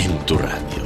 en tu radio.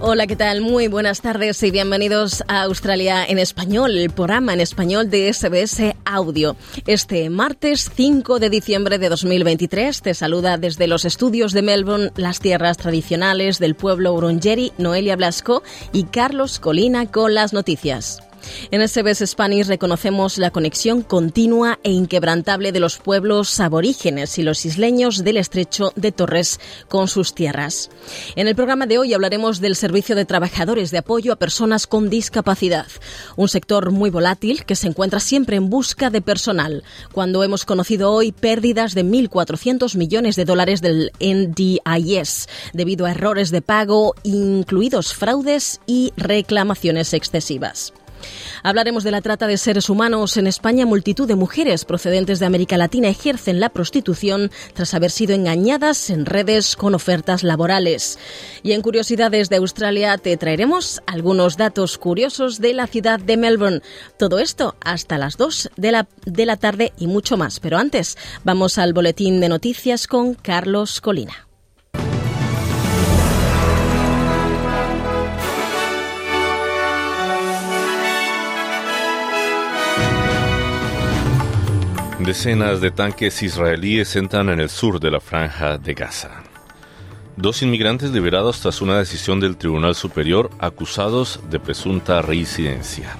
Hola, ¿qué tal? Muy buenas tardes y bienvenidos a Australia en Español, el programa en español de SBS Audio. Este martes 5 de diciembre de 2023 te saluda desde los estudios de Melbourne, las tierras tradicionales del pueblo Urungeri, Noelia Blasco y Carlos Colina con las noticias. En SBS Spanish reconocemos la conexión continua e inquebrantable de los pueblos aborígenes y los isleños del estrecho de Torres con sus tierras. En el programa de hoy hablaremos del servicio de trabajadores de apoyo a personas con discapacidad, un sector muy volátil que se encuentra siempre en busca de personal, cuando hemos conocido hoy pérdidas de 1.400 millones de dólares del NDIS debido a errores de pago, incluidos fraudes y reclamaciones excesivas. Hablaremos de la trata de seres humanos. En España, multitud de mujeres procedentes de América Latina ejercen la prostitución tras haber sido engañadas en redes con ofertas laborales. Y en Curiosidades de Australia te traeremos algunos datos curiosos de la ciudad de Melbourne. Todo esto hasta las 2 de la, de la tarde y mucho más. Pero antes, vamos al boletín de noticias con Carlos Colina. Decenas de tanques israelíes entran en el sur de la franja de Gaza. Dos inmigrantes liberados tras una decisión del Tribunal Superior acusados de presunta reincidencia.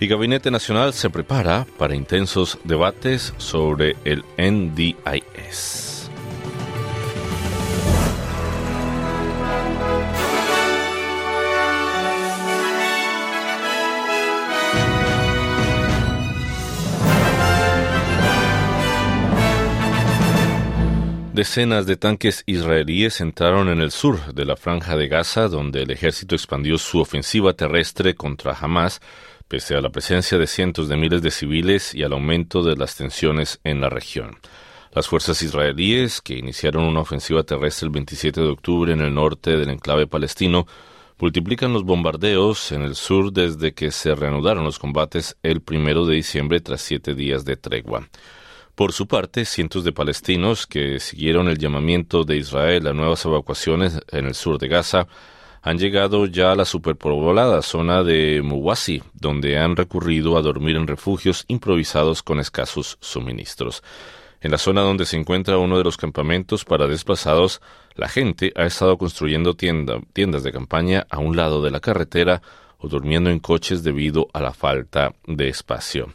El Gabinete Nacional se prepara para intensos debates sobre el NDIS. Decenas de tanques israelíes entraron en el sur de la franja de Gaza, donde el ejército expandió su ofensiva terrestre contra Hamas, pese a la presencia de cientos de miles de civiles y al aumento de las tensiones en la región. Las fuerzas israelíes, que iniciaron una ofensiva terrestre el 27 de octubre en el norte del enclave palestino, multiplican los bombardeos en el sur desde que se reanudaron los combates el primero de diciembre tras siete días de tregua. Por su parte, cientos de palestinos que siguieron el llamamiento de Israel a nuevas evacuaciones en el sur de Gaza han llegado ya a la superpoblada zona de Muwasi, donde han recurrido a dormir en refugios improvisados con escasos suministros. En la zona donde se encuentra uno de los campamentos para desplazados, la gente ha estado construyendo tiendas de campaña a un lado de la carretera o durmiendo en coches debido a la falta de espacio.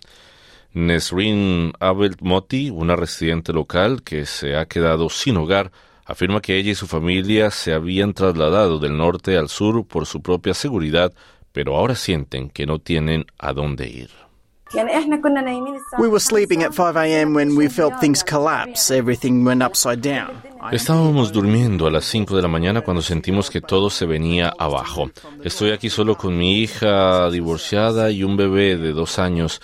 Nesrin Abel Moti, una residente local que se ha quedado sin hogar, afirma que ella y su familia se habían trasladado del norte al sur por su propia seguridad, pero ahora sienten que no tienen a dónde ir. We were sleeping at 5 a.m. when we felt things collapse. Everything went upside down. Estábamos durmiendo a las 5 de la mañana cuando sentimos que todo se venía abajo. Estoy aquí solo con mi hija divorciada y un bebé de dos años.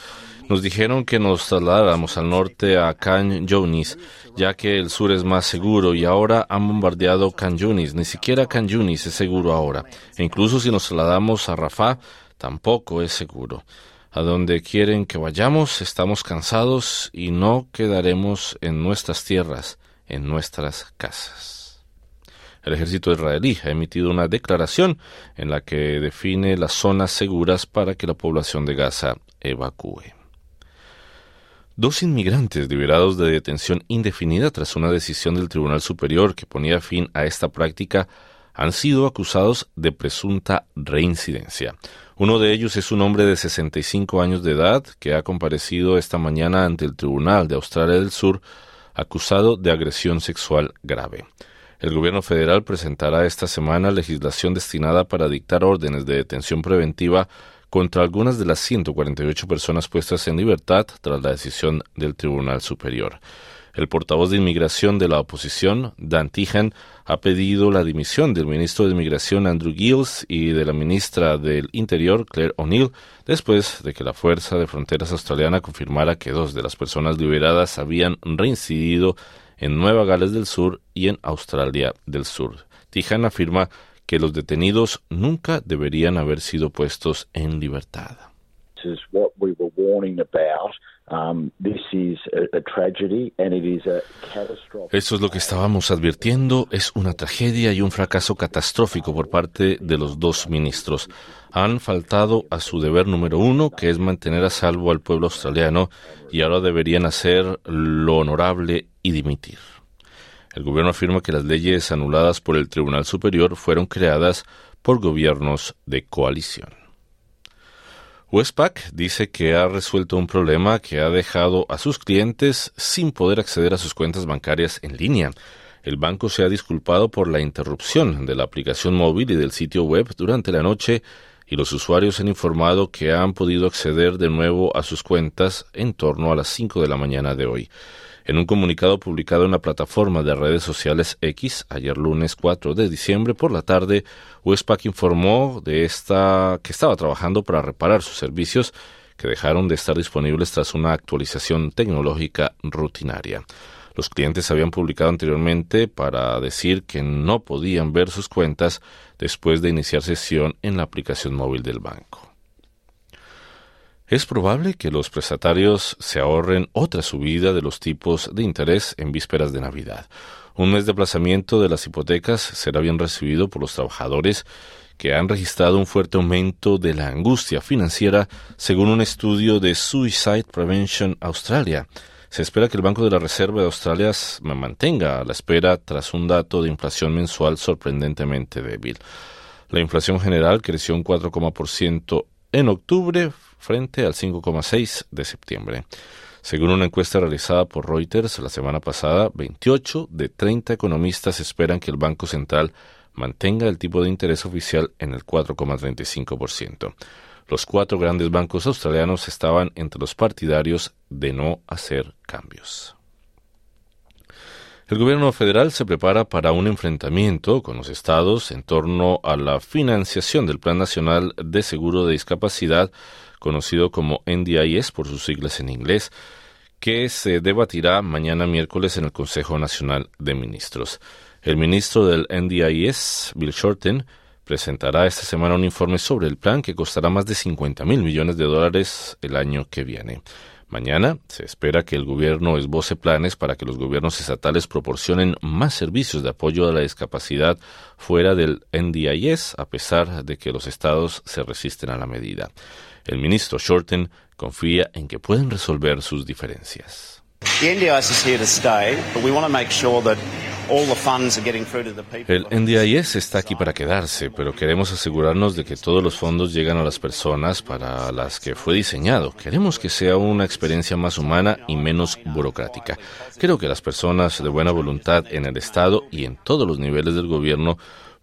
Nos dijeron que nos trasladáramos al norte a Can Yunis, ya que el sur es más seguro y ahora han bombardeado Can Yunis. Ni siquiera Can Yunis es seguro ahora. E incluso si nos trasladamos a Rafah, tampoco es seguro. A donde quieren que vayamos, estamos cansados y no quedaremos en nuestras tierras, en nuestras casas. El ejército israelí ha emitido una declaración en la que define las zonas seguras para que la población de Gaza evacúe. Dos inmigrantes liberados de detención indefinida tras una decisión del Tribunal Superior que ponía fin a esta práctica han sido acusados de presunta reincidencia. Uno de ellos es un hombre de 65 años de edad que ha comparecido esta mañana ante el Tribunal de Australia del Sur acusado de agresión sexual grave. El gobierno federal presentará esta semana legislación destinada para dictar órdenes de detención preventiva contra algunas de las 148 personas puestas en libertad tras la decisión del Tribunal Superior. El portavoz de inmigración de la oposición, Dan Tijan, ha pedido la dimisión del ministro de Inmigración Andrew Gills y de la ministra del Interior Claire O'Neill después de que la Fuerza de Fronteras Australiana confirmara que dos de las personas liberadas habían reincidido en Nueva Gales del Sur y en Australia del Sur. Tijan afirma que los detenidos nunca deberían haber sido puestos en libertad. Eso es lo que estábamos advirtiendo. Es una tragedia y un fracaso catastrófico por parte de los dos ministros. Han faltado a su deber número uno, que es mantener a salvo al pueblo australiano, y ahora deberían hacer lo honorable y dimitir. El gobierno afirma que las leyes anuladas por el Tribunal Superior fueron creadas por gobiernos de coalición. Westpac dice que ha resuelto un problema que ha dejado a sus clientes sin poder acceder a sus cuentas bancarias en línea. El banco se ha disculpado por la interrupción de la aplicación móvil y del sitio web durante la noche y los usuarios han informado que han podido acceder de nuevo a sus cuentas en torno a las 5 de la mañana de hoy. En un comunicado publicado en la plataforma de redes sociales X ayer lunes 4 de diciembre por la tarde, Westpac informó de esta que estaba trabajando para reparar sus servicios que dejaron de estar disponibles tras una actualización tecnológica rutinaria. Los clientes habían publicado anteriormente para decir que no podían ver sus cuentas después de iniciar sesión en la aplicación móvil del banco. Es probable que los prestatarios se ahorren otra subida de los tipos de interés en vísperas de Navidad. Un mes de aplazamiento de las hipotecas será bien recibido por los trabajadores que han registrado un fuerte aumento de la angustia financiera, según un estudio de Suicide Prevention Australia. Se espera que el Banco de la Reserva de Australia mantenga a la espera tras un dato de inflación mensual sorprendentemente débil. La inflación general creció un 4,% en octubre frente al 5,6 de septiembre. Según una encuesta realizada por Reuters la semana pasada, 28 de 30 economistas esperan que el Banco Central mantenga el tipo de interés oficial en el 4,35%. Los cuatro grandes bancos australianos estaban entre los partidarios de no hacer cambios. El gobierno federal se prepara para un enfrentamiento con los estados en torno a la financiación del Plan Nacional de Seguro de Discapacidad, conocido como NDIS por sus siglas en inglés, que se debatirá mañana miércoles en el Consejo Nacional de Ministros. El ministro del NDIS, Bill Shorten, presentará esta semana un informe sobre el plan que costará más de 50 mil millones de dólares el año que viene. Mañana se espera que el gobierno esboce planes para que los gobiernos estatales proporcionen más servicios de apoyo a la discapacidad fuera del NDIS, a pesar de que los estados se resisten a la medida. El ministro Shorten confía en que pueden resolver sus diferencias. El NDIS está aquí para quedarse, pero queremos asegurarnos de que todos los fondos llegan a las personas para las que fue diseñado. Queremos que sea una experiencia más humana y menos burocrática. Creo que las personas de buena voluntad en el Estado y en todos los niveles del gobierno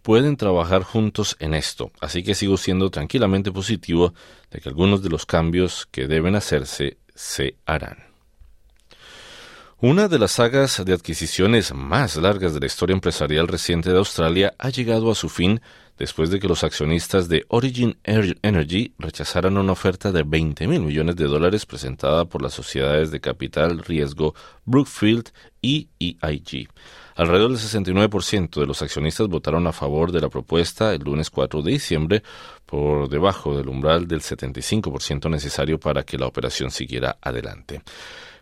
pueden trabajar juntos en esto, así que sigo siendo tranquilamente positivo de que algunos de los cambios que deben hacerse se harán. Una de las sagas de adquisiciones más largas de la historia empresarial reciente de Australia ha llegado a su fin después de que los accionistas de Origin Energy rechazaran una oferta de 20 mil millones de dólares presentada por las sociedades de capital riesgo Brookfield y EIG. Alrededor del 69% de los accionistas votaron a favor de la propuesta el lunes 4 de diciembre, por debajo del umbral del 75% necesario para que la operación siguiera adelante.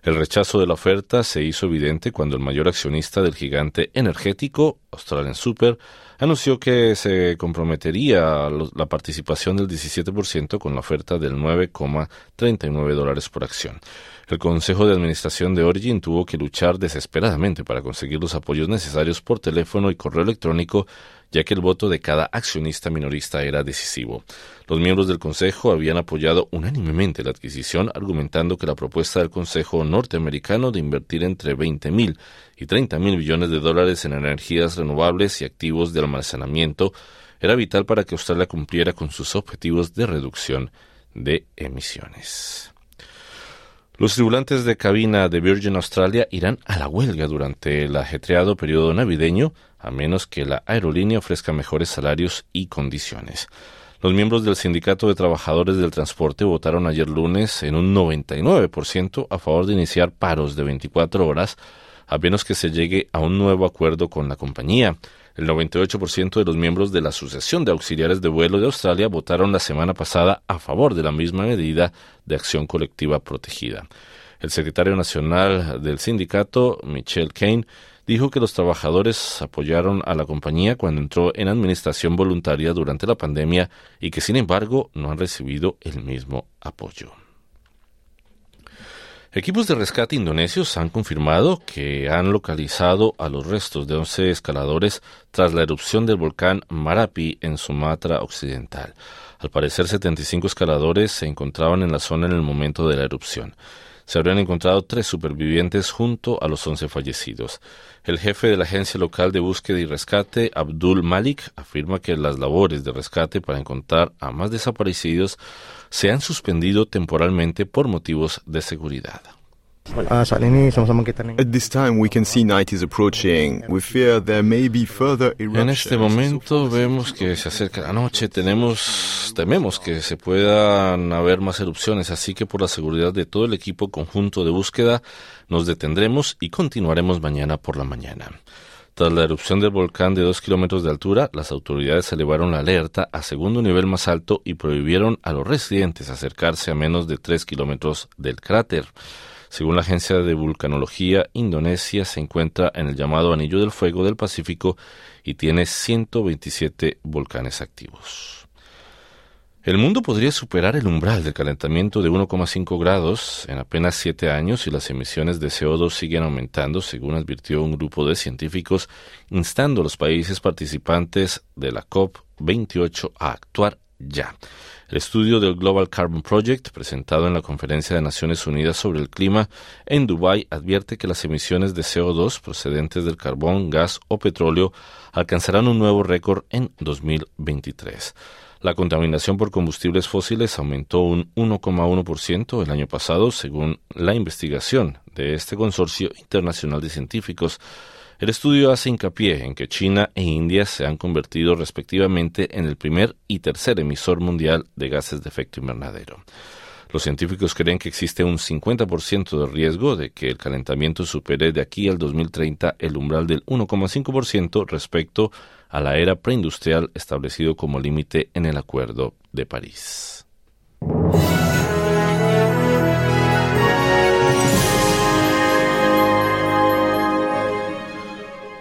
El rechazo de la oferta se hizo evidente cuando el mayor accionista del gigante energético, Australian Super, anunció que se comprometería la participación del 17% con la oferta del 9,39 dólares por acción. El Consejo de Administración de Origin tuvo que luchar desesperadamente para conseguir los apoyos necesarios por teléfono y correo electrónico ya que el voto de cada accionista minorista era decisivo. Los miembros del Consejo habían apoyado unánimemente la adquisición, argumentando que la propuesta del Consejo norteamericano de invertir entre 20 mil y 30 mil billones de dólares en energías renovables y activos de almacenamiento era vital para que Australia cumpliera con sus objetivos de reducción de emisiones. Los tripulantes de cabina de Virgin Australia irán a la huelga durante el ajetreado periodo navideño, a menos que la aerolínea ofrezca mejores salarios y condiciones. Los miembros del Sindicato de Trabajadores del Transporte votaron ayer lunes en un 99% a favor de iniciar paros de 24 horas, a menos que se llegue a un nuevo acuerdo con la compañía. El 98% de los miembros de la Asociación de Auxiliares de Vuelo de Australia votaron la semana pasada a favor de la misma medida de acción colectiva protegida. El secretario nacional del sindicato, Michelle Kane, dijo que los trabajadores apoyaron a la compañía cuando entró en administración voluntaria durante la pandemia y que sin embargo no han recibido el mismo apoyo. Equipos de rescate indonesios han confirmado que han localizado a los restos de 11 escaladores tras la erupción del volcán Marapi en Sumatra Occidental. Al parecer, 75 escaladores se encontraban en la zona en el momento de la erupción. Se habrían encontrado tres supervivientes junto a los 11 fallecidos. El jefe de la agencia local de búsqueda y rescate, Abdul Malik, afirma que las labores de rescate para encontrar a más desaparecidos se han suspendido temporalmente por motivos de seguridad. En este momento vemos que se acerca la noche, tenemos, tememos que se puedan haber más erupciones, así que por la seguridad de todo el equipo conjunto de búsqueda nos detendremos y continuaremos mañana por la mañana. Tras la erupción del volcán de dos kilómetros de altura, las autoridades elevaron la alerta a segundo nivel más alto y prohibieron a los residentes acercarse a menos de tres kilómetros del cráter. Según la Agencia de Vulcanología, Indonesia se encuentra en el llamado Anillo del Fuego del Pacífico y tiene 127 volcanes activos. El mundo podría superar el umbral del calentamiento de 1,5 grados en apenas siete años si las emisiones de CO2 siguen aumentando, según advirtió un grupo de científicos, instando a los países participantes de la COP28 a actuar ya. El estudio del Global Carbon Project, presentado en la Conferencia de Naciones Unidas sobre el Clima en Dubái, advierte que las emisiones de CO2 procedentes del carbón, gas o petróleo alcanzarán un nuevo récord en 2023. La contaminación por combustibles fósiles aumentó un 1,1% el año pasado, según la investigación de este consorcio internacional de científicos. El estudio hace hincapié en que China e India se han convertido respectivamente en el primer y tercer emisor mundial de gases de efecto invernadero. Los científicos creen que existe un 50% de riesgo de que el calentamiento supere de aquí al 2030 el umbral del 1,5% respecto a la era preindustrial establecido como límite en el Acuerdo de París.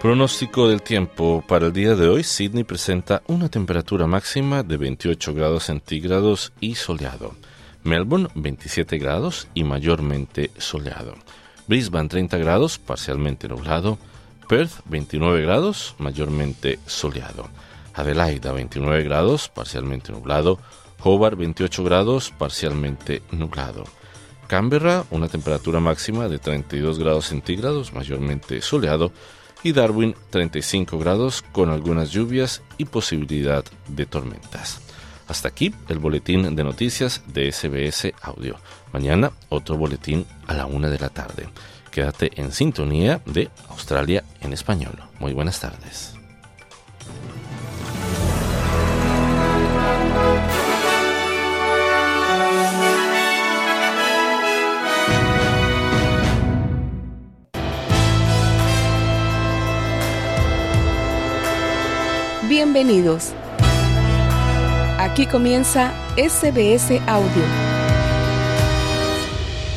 Pronóstico del tiempo para el día de hoy. Sydney presenta una temperatura máxima de 28 grados centígrados y soleado. Melbourne 27 grados y mayormente soleado. Brisbane 30 grados, parcialmente nublado. Perth 29 grados, mayormente soleado. Adelaida 29 grados, parcialmente nublado. Hobart 28 grados, parcialmente nublado. Canberra, una temperatura máxima de 32 grados centígrados, mayormente soleado. Y Darwin, 35 grados, con algunas lluvias y posibilidad de tormentas. Hasta aquí el boletín de noticias de SBS Audio. Mañana otro boletín a la una de la tarde. Quédate en sintonía de Australia en español. Muy buenas tardes. Bienvenidos. Aquí comienza SBS Audio.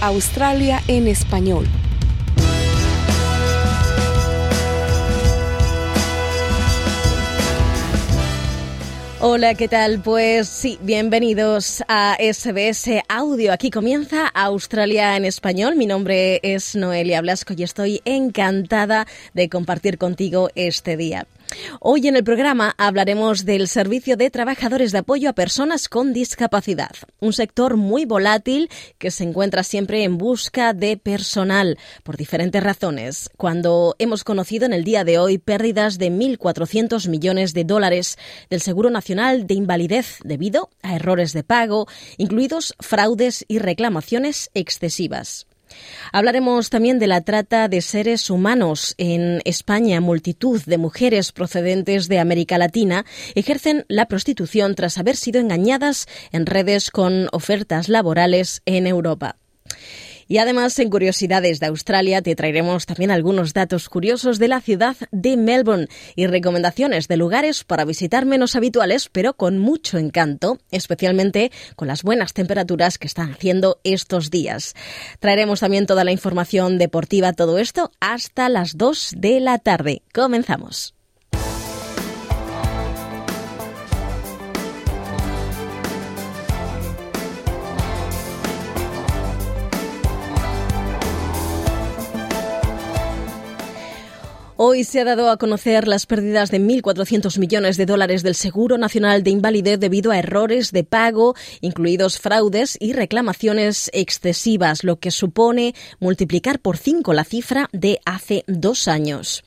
Australia en español. Hola, ¿qué tal? Pues sí, bienvenidos a SBS Audio. Aquí comienza Australia en español. Mi nombre es Noelia Blasco y estoy encantada de compartir contigo este día. Hoy en el programa hablaremos del Servicio de Trabajadores de Apoyo a Personas con Discapacidad, un sector muy volátil que se encuentra siempre en busca de personal por diferentes razones. Cuando hemos conocido en el día de hoy pérdidas de 1.400 millones de dólares del Seguro Nacional de Invalidez debido a errores de pago, incluidos fraudes y reclamaciones excesivas. Hablaremos también de la trata de seres humanos. En España, multitud de mujeres procedentes de América Latina ejercen la prostitución tras haber sido engañadas en redes con ofertas laborales en Europa. Y además, en Curiosidades de Australia, te traeremos también algunos datos curiosos de la ciudad de Melbourne y recomendaciones de lugares para visitar menos habituales, pero con mucho encanto, especialmente con las buenas temperaturas que están haciendo estos días. Traeremos también toda la información deportiva, todo esto, hasta las 2 de la tarde. Comenzamos. Hoy se ha dado a conocer las pérdidas de 1.400 millones de dólares del Seguro Nacional de Invalidez debido a errores de pago, incluidos fraudes y reclamaciones excesivas, lo que supone multiplicar por cinco la cifra de hace dos años.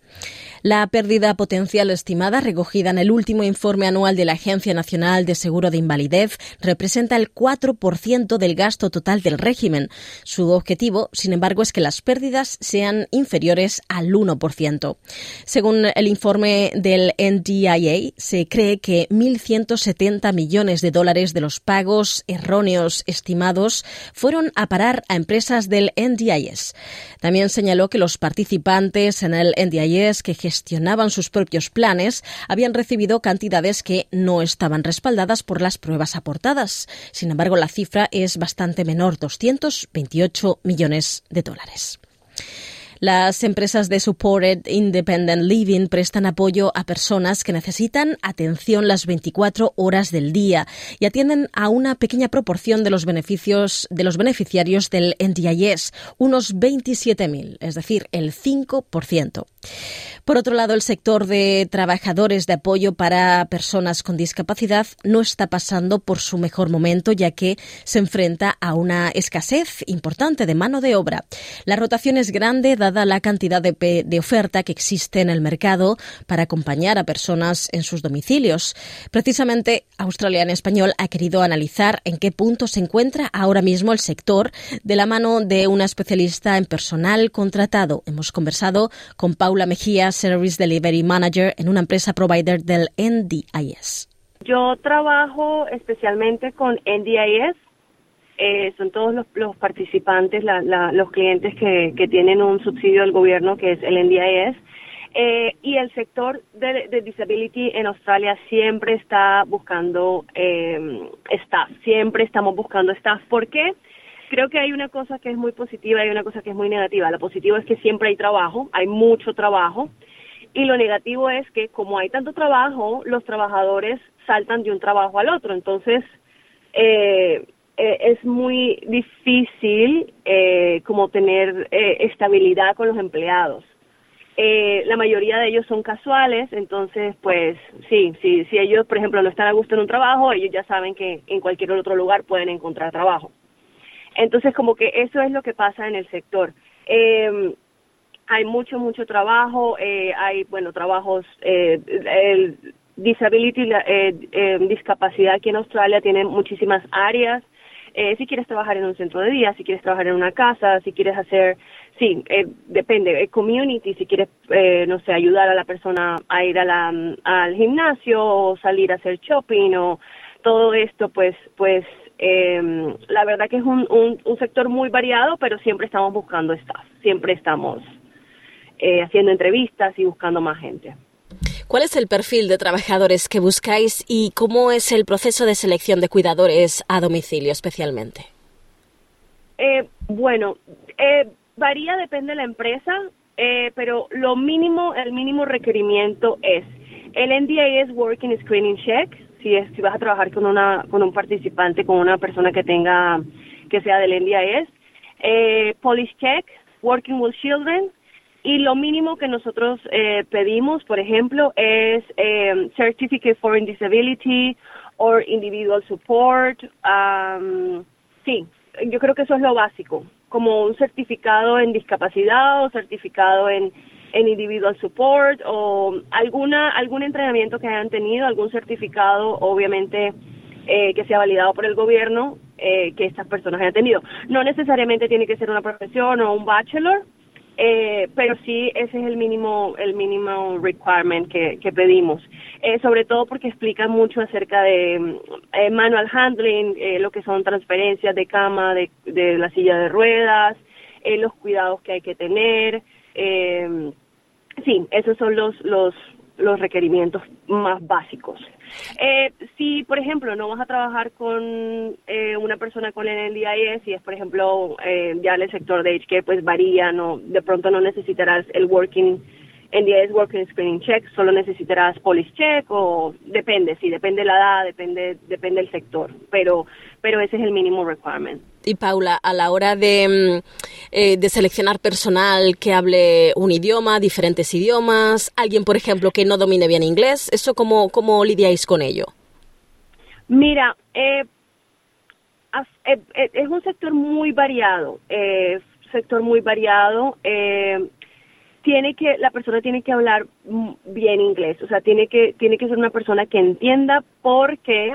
La pérdida potencial estimada recogida en el último informe anual de la Agencia Nacional de Seguro de Invalidez representa el 4% del gasto total del régimen. Su objetivo, sin embargo, es que las pérdidas sean inferiores al 1%. Según el informe del NDIA, se cree que 1.170 millones de dólares de los pagos erróneos estimados fueron a parar a empresas del NDIS. También señaló que los participantes en el NDIS que gestionaban sus propios planes habían recibido cantidades que no estaban respaldadas por las pruebas aportadas. Sin embargo, la cifra es bastante menor, 228 millones de dólares. Las empresas de Supported Independent Living prestan apoyo a personas que necesitan atención las 24 horas del día y atienden a una pequeña proporción de los beneficios de los beneficiarios del NDIS, unos 27.000, es decir, el 5%. Por otro lado, el sector de trabajadores de apoyo para personas con discapacidad no está pasando por su mejor momento, ya que se enfrenta a una escasez importante de mano de obra. La rotación es grande la cantidad de, de oferta que existe en el mercado para acompañar a personas en sus domicilios. Precisamente, Australia en Español ha querido analizar en qué punto se encuentra ahora mismo el sector de la mano de una especialista en personal contratado. Hemos conversado con Paula Mejía, Service Delivery Manager en una empresa provider del NDIS. Yo trabajo especialmente con NDIS. Eh, son todos los, participantes, los clientes que, tienen un subsidio del gobierno que es el NDIS. Eh, y el sector de, disability en Australia siempre está buscando eh, staff, siempre estamos buscando staff. ¿Por qué? creo que hay una cosa que es muy positiva y una cosa que es muy negativa. La positiva es que siempre hay trabajo, hay mucho trabajo. Y lo negativo es que como hay tanto trabajo, los trabajadores saltan de un trabajo al otro. Entonces, eh, eh, es muy difícil eh, como tener estabilidad con los empleados. la mayoría de ellos son casuales, entonces, pues sí, sí, si ellos, por ejemplo, no están a gusto en un trabajo, ellos ya saben que en cualquier otro lugar pueden encontrar trabajo. Entonces, como que eso es lo que pasa en el sector. Eh, hay mucho, mucho trabajo, eh, hay, bueno, trabajos, eh, el disability, eh, eh, discapacidad aquí en Australia tiene muchísimas áreas. Eh, si quieres trabajar en un centro de día, si quieres trabajar en una casa, si quieres hacer, sí, eh, depende, eh, community, si quieres, eh, no sé, ayudar a la persona a ir al gimnasio o salir a hacer shopping o todo esto, pues, pues eh, la verdad que es un, un, sector muy variado, pero siempre estamos buscando staff, siempre estamos eh, haciendo entrevistas y buscando más gente. ¿Cuál es el perfil de trabajadores que buscáis y cómo es el proceso de selección de cuidadores a domicilio especialmente? Eh, bueno, eh, varía, depende de la empresa, eh, pero lo mínimo, el mínimo requerimiento es el NDA es Working Screening Check, si, es, si vas a trabajar con, una, con un participante, con una persona que tenga, que sea del NDIS, eh, Police Check, Working with Children y lo mínimo que nosotros eh, pedimos, por ejemplo, es eh, Certificate for Disability or Individual Support. Um, sí, yo creo que eso es lo básico, como un certificado en discapacidad o certificado en, en individual support o alguna algún entrenamiento que hayan tenido, algún certificado, obviamente eh, que sea validado por el gobierno eh, que estas personas hayan tenido. No necesariamente tiene que ser una profesión o un bachelor, eh, pero sí ese es el mínimo el mínimo requirement que, que pedimos eh, sobre todo porque explica mucho acerca de eh, manual handling eh, lo que son transferencias de cama de, de la silla de ruedas eh, los cuidados que hay que tener sí esos son los los los requerimientos más básicos. Eh, si, por ejemplo, no vas a trabajar con eh, una persona con el NDIS, si es, por ejemplo, eh, ya en el sector de HK, pues varía, no, de pronto no necesitarás el working NDIS Working Screening Check, solo necesitarás Police Check o depende, sí, depende la edad, depende, depende el sector, pero, pero ese es el mínimo requirement. Y Paula, a la hora de, eh, de, seleccionar personal que hable un idioma, diferentes idiomas, alguien, por ejemplo, que no domine bien inglés, ¿eso cómo, cómo lidiáis con ello? Mira, eh, es un sector muy variado, eh, sector muy variado. Eh, tiene que la persona tiene que hablar bien inglés, o sea, tiene que tiene que ser una persona que entienda porque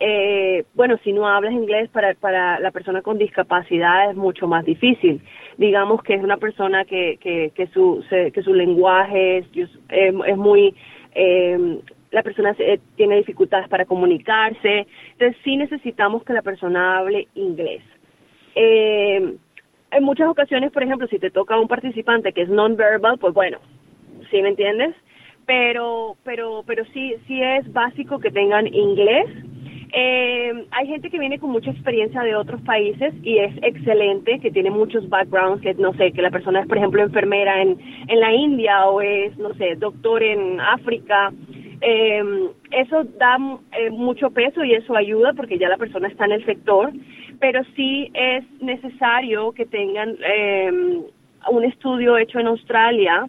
eh, bueno, si no hablas inglés para para la persona con discapacidad es mucho más difícil. Digamos que es una persona que que, que su que su lenguaje es, es, muy eh, la persona tiene dificultades para comunicarse, entonces sí necesitamos que la persona hable inglés. Eh, en muchas ocasiones, por ejemplo, si te toca un participante que es non-verbal, pues bueno, ¿sí me entiendes? Pero, pero, pero sí, sí es básico que tengan inglés. Eh, hay gente que viene con mucha experiencia de otros países y es excelente, que tiene muchos backgrounds, que no sé, que la persona es, por ejemplo, enfermera en, en la India o es, no sé, doctor en África. Eh, eso da eh, mucho peso y eso ayuda porque ya la persona está en el sector pero sí es necesario que tengan eh, un estudio hecho en Australia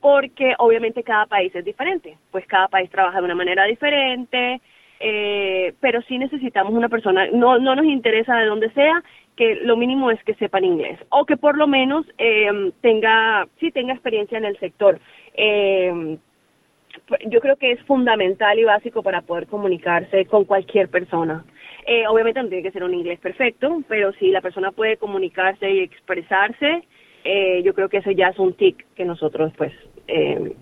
porque obviamente cada país es diferente, pues cada país trabaja de una manera diferente, eh, pero sí necesitamos una persona, no, no nos interesa de dónde sea, que lo mínimo es que sepan inglés o que por lo menos eh, tenga, sí tenga experiencia en el sector. Eh, yo creo que es fundamental y básico para poder comunicarse con cualquier persona. Eh, obviamente no tiene que ser un inglés perfecto, pero si la persona puede comunicarse y expresarse, eh, yo creo que eso ya es un tic que nosotros, pues, eh,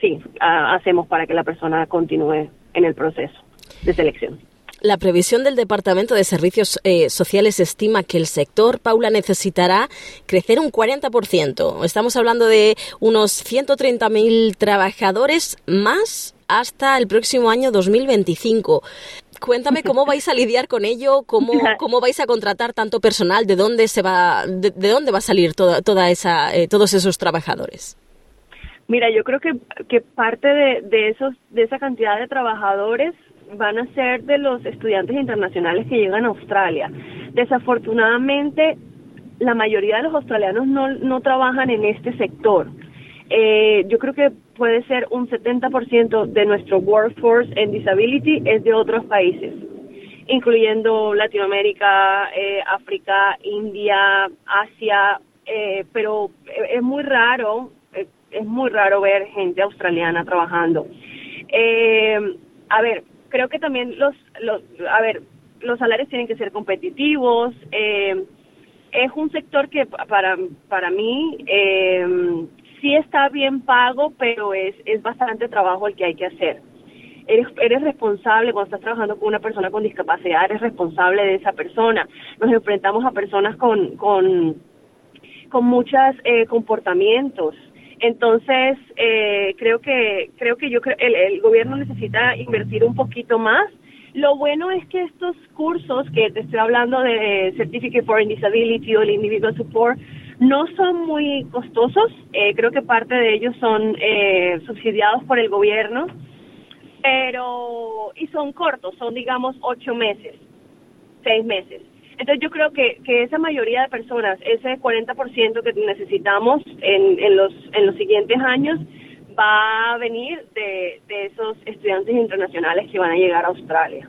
sí, hacemos para que la persona continúe en el proceso de selección. La previsión del Departamento de Servicios eh, Sociales estima que el sector, Paula, necesitará crecer un 40%. Estamos hablando de unos 130.000 trabajadores más hasta el próximo año 2025. Cuéntame cómo vais a lidiar con ello, cómo, cómo vais a contratar tanto personal, de dónde se va, de, dónde va a salir toda, toda esa, eh, todos esos trabajadores. Mira, yo creo que, que parte de, de esos, de esa cantidad de trabajadores van a ser de los estudiantes internacionales que llegan a Australia. Desafortunadamente, la mayoría de los australianos no, no trabajan en este sector. Eh, yo creo que puede ser un 70% de nuestro workforce en disability es de otros países, incluyendo Latinoamérica, eh, África, India, Asia, eh, pero es muy raro, eh, es muy raro ver gente australiana trabajando. Eh, a ver, creo que también los, los, a ver, los salarios tienen que ser competitivos. Eh, es un sector que para, para mí eh, sí está bien pago, pero es, es bastante trabajo el que hay que hacer. Eres, eres responsable cuando estás trabajando con una persona con discapacidad, eres responsable de esa persona. Nos enfrentamos a personas con, con, con muchos eh, comportamientos. Entonces, eh, creo que, creo que yo creo, el, el gobierno necesita invertir un poquito más. Lo bueno es que estos cursos que te estoy hablando de Certificate for Disability o el Individual Support, no son muy costosos, eh, creo que parte de ellos son eh, subsidiados por el gobierno, pero y son cortos, son digamos ocho meses, seis meses. Entonces yo creo que, que esa mayoría de personas, ese 40% que necesitamos en, en, los, en los siguientes años, va a venir de, de esos estudiantes internacionales que van a llegar a Australia.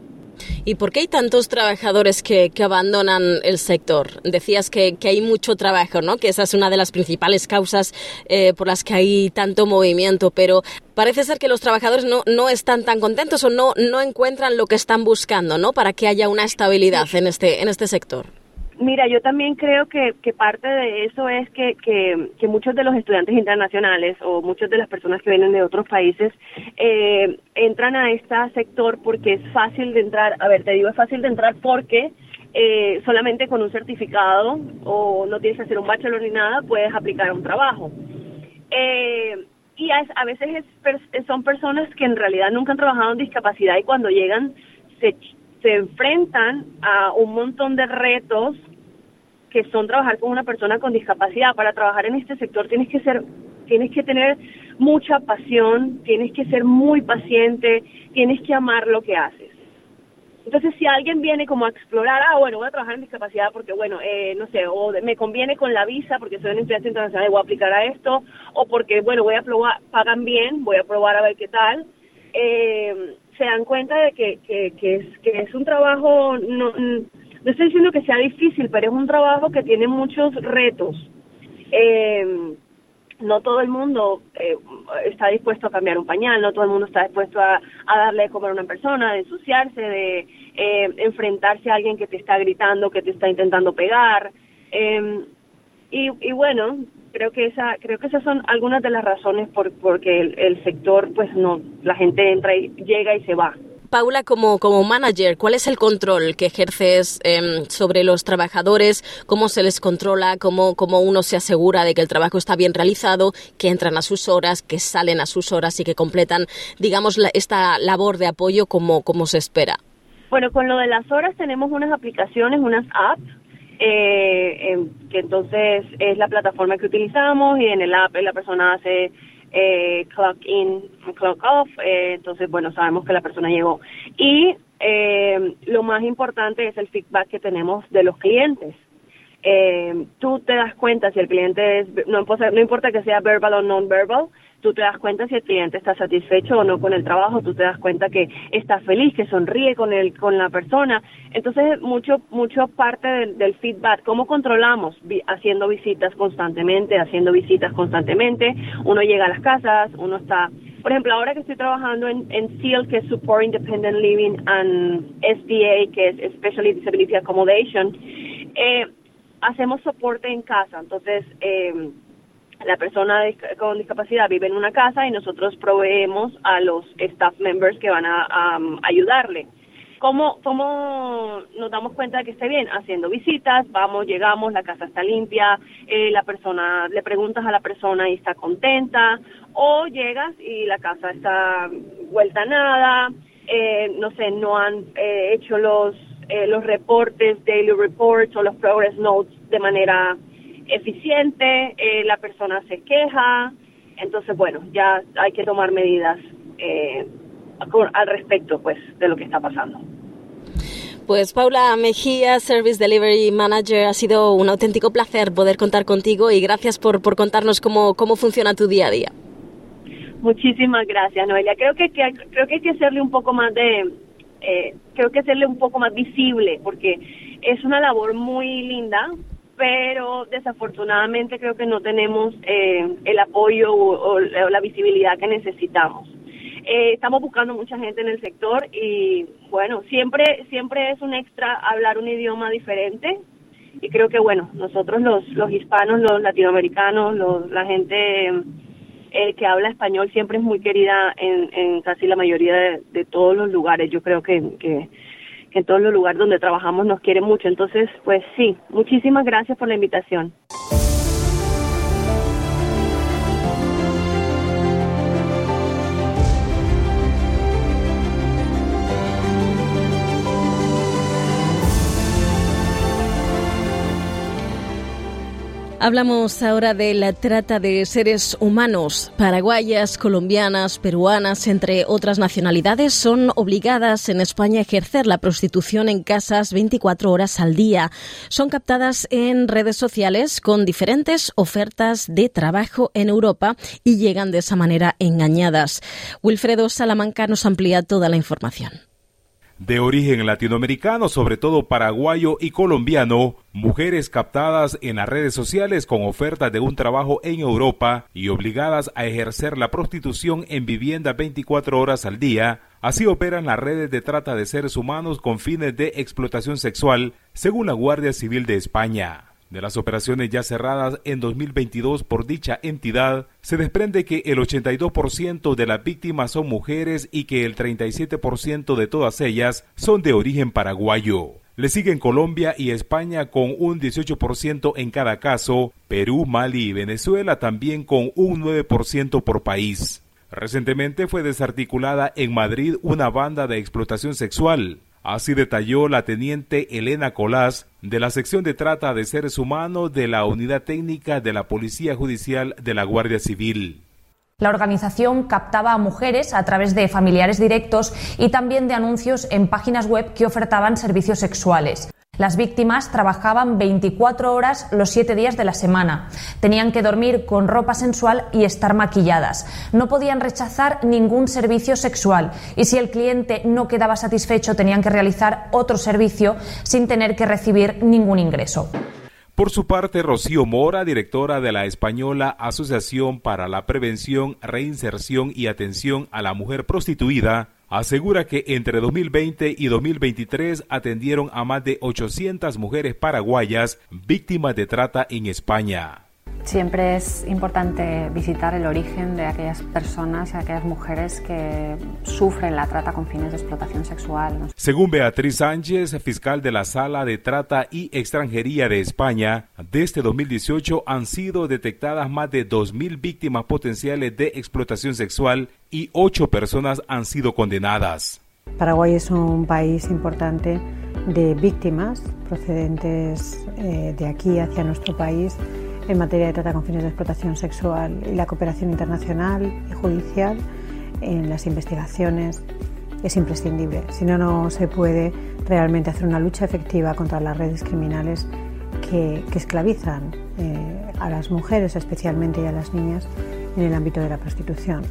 ¿Y por qué hay tantos trabajadores que, que abandonan el sector? Decías que, que, hay mucho trabajo, ¿no? Que esa es una de las principales causas eh, por las que hay tanto movimiento, pero parece ser que los trabajadores no, no están tan contentos o no, no encuentran lo que están buscando, ¿no? Para que haya una estabilidad en este, en este sector. Mira, yo también creo que, que parte de eso es que, que, muchos de los estudiantes internacionales o muchas de las personas que vienen de otros países eh, entran a este sector porque es fácil de entrar. A ver, te digo, es fácil de entrar porque eh, solamente con un certificado o no tienes que hacer un bachelor ni nada puedes aplicar a un trabajo. Eh, y a, a veces es, son personas que en realidad nunca han trabajado en discapacidad y cuando llegan se se enfrentan a un montón de retos que son trabajar con una persona con discapacidad. Para trabajar en este sector tienes que ser, tienes que tener mucha pasión, tienes que ser muy paciente, tienes que amar lo que haces. Entonces, si alguien viene como a explorar, ah, bueno, voy a trabajar en discapacidad porque, bueno, eh, no sé, o me conviene con la visa porque soy un estudiante internacional y voy a aplicar a esto, o porque, bueno, voy a probar, pagan bien, voy a probar a ver qué tal. Eh, se dan cuenta de que, que, que, es, que es un trabajo, no, no estoy diciendo que sea difícil, pero es un trabajo que tiene muchos retos. Eh, no todo el mundo eh, está dispuesto a cambiar un pañal, no todo el mundo está dispuesto a, a darle de comer a una persona, de ensuciarse, de eh, enfrentarse a alguien que te está gritando, que te está intentando pegar. Eh, y, y bueno, creo que esa creo que esas son algunas de las razones por porque el, el, sector pues no la gente entra y llega y se va Paula, como, como manager, ¿cuál es el control que ejerces eh, sobre los trabajadores? ¿Cómo se les controla? ¿Cómo, ¿Cómo uno se asegura de que el trabajo está bien realizado, que entran a sus horas, que salen a sus horas y que completan, digamos, la, esta labor de apoyo como, como se espera? Bueno, con lo de las horas tenemos unas aplicaciones, unas apps eh, que entonces es la plataforma que utilizamos y en el app la persona hace eh, clock in, clock off, eh, entonces bueno, sabemos que la persona llegó. Y eh, lo más importante es el feedback que tenemos de los clientes. Eh, tú te das cuenta si el cliente es, no, no importa que sea verbal o non-verbal, tú te das cuenta si el cliente está satisfecho o no con el trabajo, tú te das cuenta que está feliz, que sonríe con el, con la persona. Entonces, mucho, mucho parte del, feedback, ¿cómo controlamos? Haciendo visitas constantemente, haciendo visitas constantemente, uno llega a las casas, uno está, por ejemplo, ahora que estoy trabajando en, en SEAL, que es Support Independent Living, and SDA, que es Especially Disability Accommodation, eh, hacemos soporte en casa, entonces, eh, la persona con discapacidad vive en una casa y nosotros proveemos a los staff members que van a, a ayudarle. ¿Cómo, ¿Cómo nos damos cuenta de que esté bien? Haciendo visitas, vamos, llegamos, la casa está limpia, eh, la persona, le preguntas a la persona y está contenta, o llegas y la casa está vuelta a nada, eh, no sé, no han eh, hecho los, eh, los reportes, daily reports o los progress notes de manera eficiente, eh, la persona se queja, entonces bueno, ya hay que tomar medidas eh, al respecto pues de lo que está pasando. Pues Paula Mejía, Service Delivery Manager, ha sido un auténtico placer poder contar contigo y gracias por, por contarnos cómo, cómo funciona tu día a día. Muchísimas gracias, Noelia. Creo que, que creo que hay que hacerle un poco más de, eh, creo que hacerle un poco más visible, porque es una labor muy linda, pero desafortunadamente creo que no tenemos eh, el apoyo o, o, la visibilidad que necesitamos. Eh, estamos buscando mucha gente en el sector y bueno, siempre siempre es un extra hablar un idioma diferente y creo que bueno, nosotros los los hispanos, los latinoamericanos, los, la gente eh, que habla español siempre es muy querida en, en casi la mayoría de, todos los lugares. Yo creo que que en todos los lugares donde trabajamos nos quiere mucho. Entonces, pues sí, muchísimas gracias por la invitación. Hablamos ahora de la trata de seres humanos. Paraguayas, colombianas, peruanas, entre otras nacionalidades, son obligadas en España a ejercer la prostitución en casas 24 horas al día. Son captadas en redes sociales con diferentes ofertas de trabajo en Europa y llegan de esa manera engañadas. Wilfredo Salamanca nos amplía toda la información de origen latinoamericano, sobre todo paraguayo y colombiano, mujeres captadas en las redes sociales con ofertas de un trabajo en Europa y obligadas a ejercer la prostitución en vivienda 24 horas al día, así operan las redes de trata de seres humanos con fines de explotación sexual, según la Guardia Civil de España. De las operaciones ya cerradas en 2022 por dicha entidad, se desprende que el 82% de las víctimas son mujeres y que el 37% de todas ellas son de origen paraguayo. Le siguen Colombia y España con un 18% en cada caso, Perú, Mali y Venezuela también con un 9% por país. Recientemente fue desarticulada en Madrid una banda de explotación sexual. Así detalló la teniente Elena Colás de la sección de trata de seres humanos de la Unidad Técnica de la Policía Judicial de la Guardia Civil. La organización captaba a mujeres a través de familiares directos y también de anuncios en páginas web que ofertaban servicios sexuales. Las víctimas trabajaban 24 horas los 7 días de la semana. Tenían que dormir con ropa sensual y estar maquilladas. No podían rechazar ningún servicio sexual y si el cliente no quedaba satisfecho tenían que realizar otro servicio sin tener que recibir ningún ingreso. Por su parte, Rocío Mora, directora de la española Asociación para la Prevención, Reinserción y Atención a la Mujer Prostituida, asegura que entre 2020 y 2023 atendieron a más de 800 mujeres paraguayas víctimas de trata en España. Siempre es importante visitar el origen de aquellas personas y aquellas mujeres que sufren la trata con fines de explotación sexual. Según Beatriz Sánchez, fiscal de la Sala de Trata y Extranjería de España, desde 2018 han sido detectadas más de 2.000 víctimas potenciales de explotación sexual y 8 personas han sido condenadas. Paraguay es un país importante de víctimas procedentes eh, de aquí hacia nuestro país en materia de trata con fines de explotación sexual y la cooperación internacional y judicial en las investigaciones es imprescindible. Si no, no se puede realmente hacer una lucha efectiva contra las redes criminales que, esclavizan eh, a las mujeres especialmente a las niñas en el ámbito de la prostitución.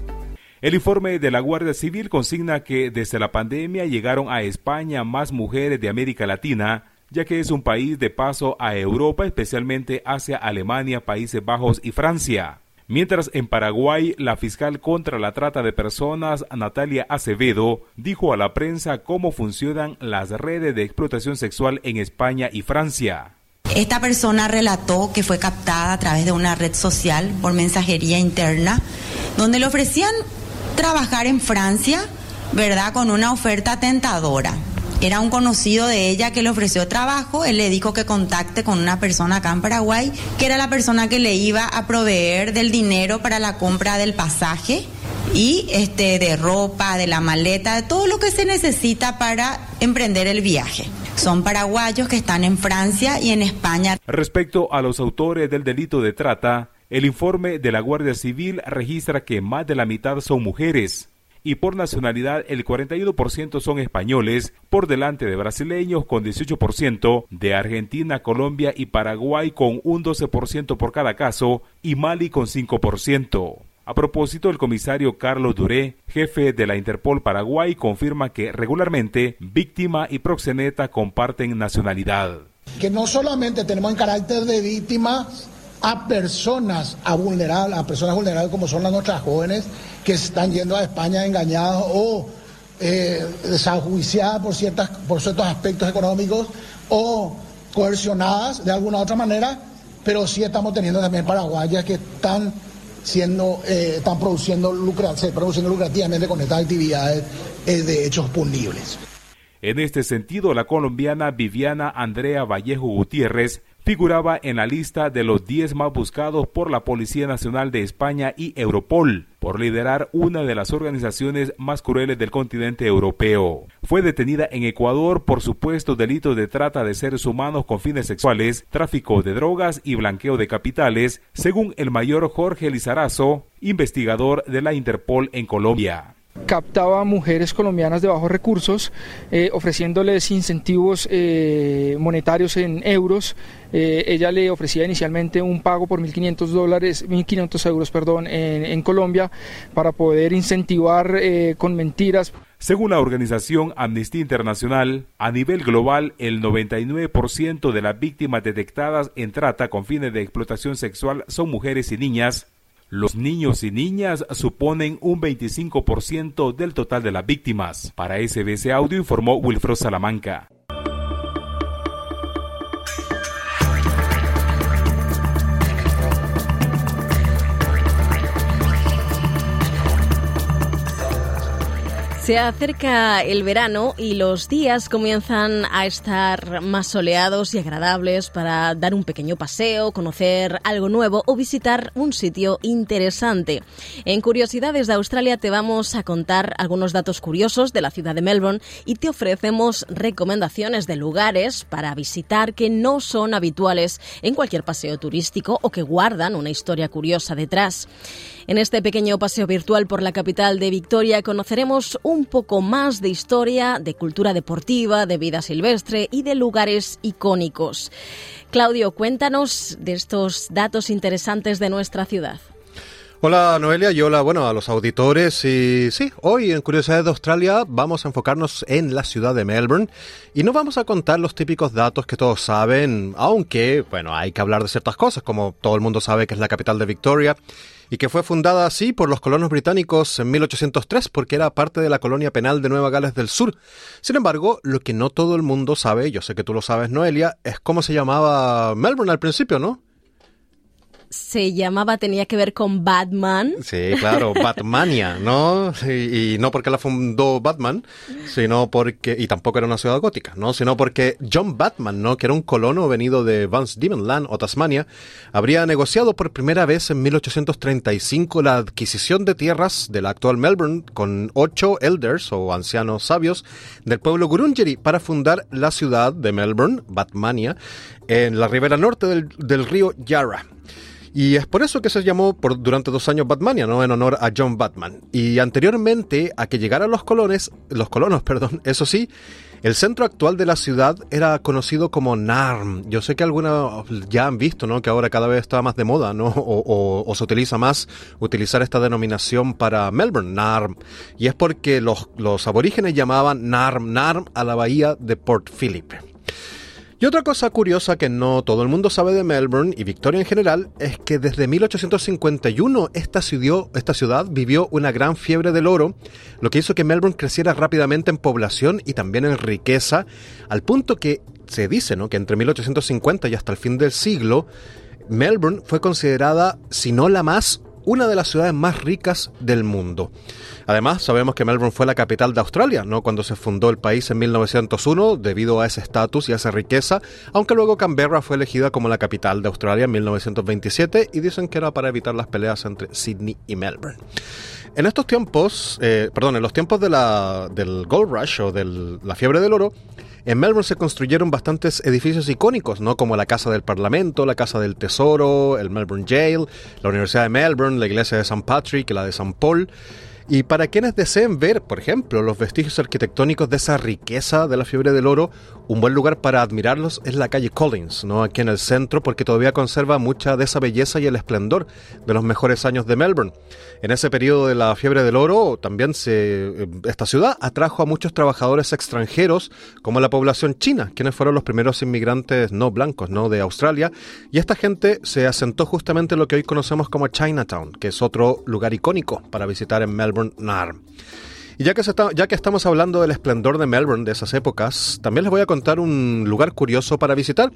El informe de la Guardia Civil consigna que desde la pandemia llegaron a España más mujeres de América Latina ya que es un país de paso a Europa, especialmente hacia Alemania, Países Bajos y Francia. Mientras en Paraguay, la fiscal contra la trata de personas, Natalia Acevedo, dijo a la prensa cómo funcionan las redes de explotación sexual en España y Francia. Esta persona relató que fue captada a través de una red social por mensajería interna, donde le ofrecían trabajar en Francia, ¿verdad? Con una oferta tentadora. Era un conocido de ella que le ofreció trabajo, él le dijo que contacte con una persona acá en Paraguay, que era la persona que le iba a proveer del dinero para la compra del pasaje y este de ropa, de la maleta, de todo lo que se necesita para emprender el viaje. Son paraguayos que están en Francia y en España. Respecto a los autores del delito de trata, el informe de la Guardia Civil registra que más de la mitad son mujeres y por nacionalidad el 41% son españoles, por delante de brasileños con 18%, de Argentina, Colombia y Paraguay con un 12% por cada caso y Mali con 5%. A propósito, el comisario Carlos Duré, jefe de la Interpol Paraguay, confirma que regularmente víctima y proxeneta comparten nacionalidad. Que no solamente tenemos en carácter de víctima a personas a vulnerables, a personas vulnerables como son las nuestras jóvenes que están yendo a España engañadas o eh, desajuiciadas por ciertas por ciertos aspectos económicos o coercionadas de alguna otra manera, pero sí estamos teniendo también paraguayas que están siendo eh, están produciendo, produciendo lucrativamente con estas actividades eh, de hechos punibles. En este sentido, la colombiana Viviana Andrea Vallejo Gutiérrez figuraba en la lista de los 10 más buscados por la Policía Nacional de España y Europol por liderar una de las organizaciones más crueles del continente europeo. Fue detenida en Ecuador por supuestos delitos de trata de seres humanos con fines sexuales, tráfico de drogas y blanqueo de capitales, según el mayor Jorge Lizarazo, investigador de la Interpol en Colombia captaba mujeres colombianas de bajos recursos, eh, ofreciéndoles incentivos eh, monetarios en euros. Eh, ella le ofrecía inicialmente un pago por 1.500 dólares, 1.500 euros, perdón, en, en, Colombia para poder incentivar con mentiras. Según la organización Amnistía Internacional, a nivel global, el 99% de las víctimas detectadas en trata con fines de explotación sexual son mujeres y niñas, los niños y niñas suponen un 25% del total de las víctimas. Para SBC Audio informó Wilfredo Salamanca. Se acerca el verano y los días comienzan a estar más soleados y agradables para dar un pequeño paseo, conocer algo nuevo o visitar un sitio interesante. En Curiosidades de Australia te vamos a contar algunos datos curiosos de la ciudad de Melbourne y te ofrecemos recomendaciones de lugares para visitar que no son habituales en cualquier paseo turístico o que guardan una historia curiosa detrás. En este pequeño paseo virtual por la capital de Victoria conoceremos un poco más de historia, de cultura deportiva, de vida silvestre y de lugares icónicos. Claudio, cuéntanos de estos datos interesantes de nuestra ciudad. Hola Noelia y hola bueno a los auditores y sí, hoy en Curiosidades de Australia vamos a enfocarnos en la ciudad de Melbourne y no vamos a contar los típicos datos que todos saben, aunque bueno hay que hablar de ciertas cosas como todo el mundo sabe que es la capital de Victoria y que fue fundada así por los colonos británicos en 1803 porque era parte de la colonia penal de Nueva Gales del Sur. Sin embargo, lo que no todo el mundo sabe, yo sé que tú lo sabes Noelia, es cómo se llamaba Melbourne al principio, ¿no? Se llamaba, tenía que ver con Batman. Sí, claro, Batmania, ¿no? Y, no porque la fundó Batman, sino porque, y tampoco era una ciudad gótica, ¿no? Sino porque John Batman, ¿no? Que era un colono venido de Vance Demonland o Tasmania, habría negociado por primera vez en 1835 la adquisición de tierras de la actual Melbourne con ocho elders o ancianos sabios del pueblo Gurungeri para fundar la ciudad de Melbourne, Batmania, en la ribera norte del, del río Yarra. Y es por eso que se llamó por, durante dos años Batmania, ¿no? En honor a John Batman. Y anteriormente a que llegaran los colones, los colonos, perdón, eso sí, el centro actual de la ciudad era conocido como Narm. Yo sé que algunos ya han visto, ¿no? Que ahora cada vez está más de moda, ¿no? O, se utiliza más utilizar esta denominación para Melbourne, Narm. Y es porque los, los aborígenes llamaban Narm, Narm a la bahía de Port Phillip. Y otra cosa curiosa que no todo el mundo sabe de Melbourne y Victoria en general es que desde 1851 esta ciudad, vivió una gran fiebre del oro, lo que hizo que Melbourne creciera rápidamente en población y también en riqueza, al punto que se dice ¿no? que entre 1850 y hasta el fin del siglo, Melbourne fue considerada, si no la más, una de las ciudades más ricas del mundo. Además, sabemos que Melbourne fue la capital de Australia, ¿no? Cuando se fundó el país en 1901, debido a ese estatus y a esa riqueza, aunque luego Canberra fue elegida como la capital de Australia en 1927 y dicen que era para evitar las peleas entre Sydney y Melbourne. En estos tiempos, eh, perdón, en los tiempos de la, del Gold Rush o de la fiebre del oro, en Melbourne se construyeron bastantes edificios icónicos, ¿no? Como la Casa del Parlamento, la Casa del Tesoro, el Melbourne Jail, la Universidad de Melbourne, la Iglesia de St. Patrick, la de St. Paul. Y para quienes deseen ver, por ejemplo, los vestigios arquitectónicos de esa riqueza de la fiebre del oro, un buen lugar para admirarlos es la calle Collins, ¿no? aquí en el centro, porque todavía conserva mucha de esa belleza y el esplendor de los mejores años de Melbourne. En ese periodo de la fiebre del oro, también eh, esta ciudad atrajo a muchos trabajadores extranjeros, como la población china, quienes fueron los primeros inmigrantes no blancos ¿no? de Australia, y esta gente se asentó justamente en lo que hoy conocemos como Chinatown, que es otro lugar icónico para visitar en Melbourne, NAR. Y ya que, estamos hablando del esplendor de Melbourne de esas épocas, también les voy a contar un lugar curioso para visitar,